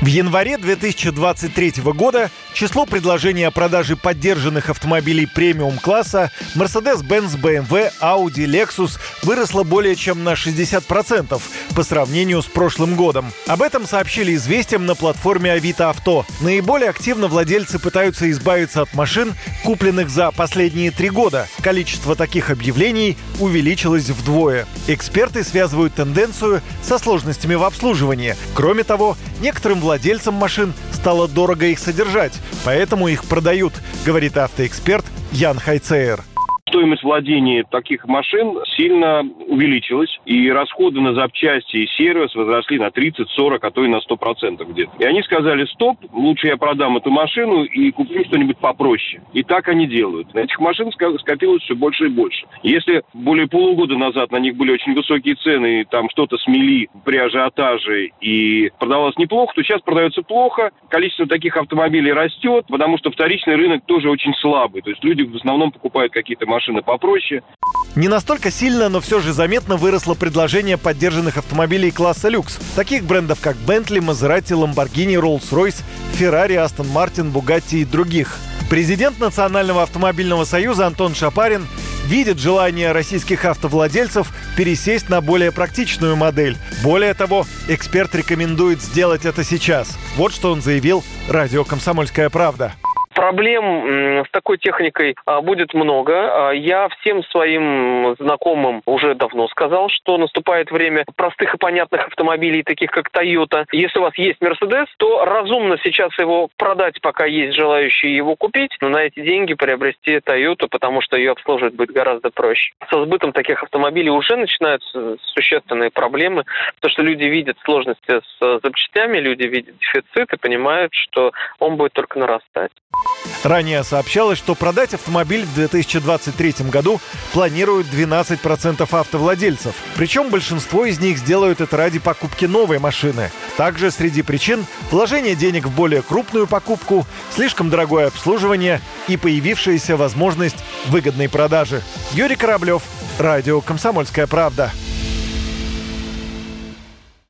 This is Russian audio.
В январе 2023 года число предложений о продаже поддержанных автомобилей премиум-класса Mercedes-Benz, BMW, Audi, Lexus выросло более чем на 60% по сравнению с прошлым годом. Об этом сообщили известиям на платформе Авито Авто. Наиболее активно владельцы пытаются избавиться от машин, купленных за последние три года. Количество таких объявлений увеличилось вдвое. Эксперты связывают тенденцию со сложностями в обслуживании. Кроме того, некоторым владельцам машин стало дорого их содержать, поэтому их продают, говорит автоэксперт Ян Хайцеер стоимость владения таких машин сильно увеличилась, и расходы на запчасти и сервис возросли на 30, 40, а то и на 100% где-то. И они сказали, стоп, лучше я продам эту машину и куплю что-нибудь попроще. И так они делают. На этих машин скопилось все больше и больше. Если более полугода назад на них были очень высокие цены, и там что-то смели при ажиотаже и продавалось неплохо, то сейчас продается плохо, количество таких автомобилей растет, потому что вторичный рынок тоже очень слабый. То есть люди в основном покупают какие-то машины машины попроще. Не настолько сильно, но все же заметно выросло предложение поддержанных автомобилей класса люкс. Таких брендов, как Bentley, Maserati, Lamborghini, Rolls-Royce, Ferrari, Aston Martin, Bugatti и других. Президент Национального автомобильного союза Антон Шапарин видит желание российских автовладельцев пересесть на более практичную модель. Более того, эксперт рекомендует сделать это сейчас. Вот что он заявил радио «Комсомольская правда». Проблем с такой техникой а, будет много. А, я всем своим знакомым уже давно сказал, что наступает время простых и понятных автомобилей, таких как Toyota. Если у вас есть Mercedes, то разумно сейчас его продать, пока есть желающие его купить, но на эти деньги приобрести Toyota, потому что ее обслуживать будет гораздо проще. Со сбытом таких автомобилей уже начинаются существенные проблемы, потому что люди видят сложности с запчастями, люди видят дефицит и понимают, что он будет только нарастать. Ранее сообщалось, что продать автомобиль в 2023 году планируют 12% автовладельцев. Причем большинство из них сделают это ради покупки новой машины. Также среди причин вложение денег в более крупную покупку, слишком дорогое обслуживание и появившаяся возможность выгодной продажи. Юрий Кораблев, Радио «Комсомольская правда».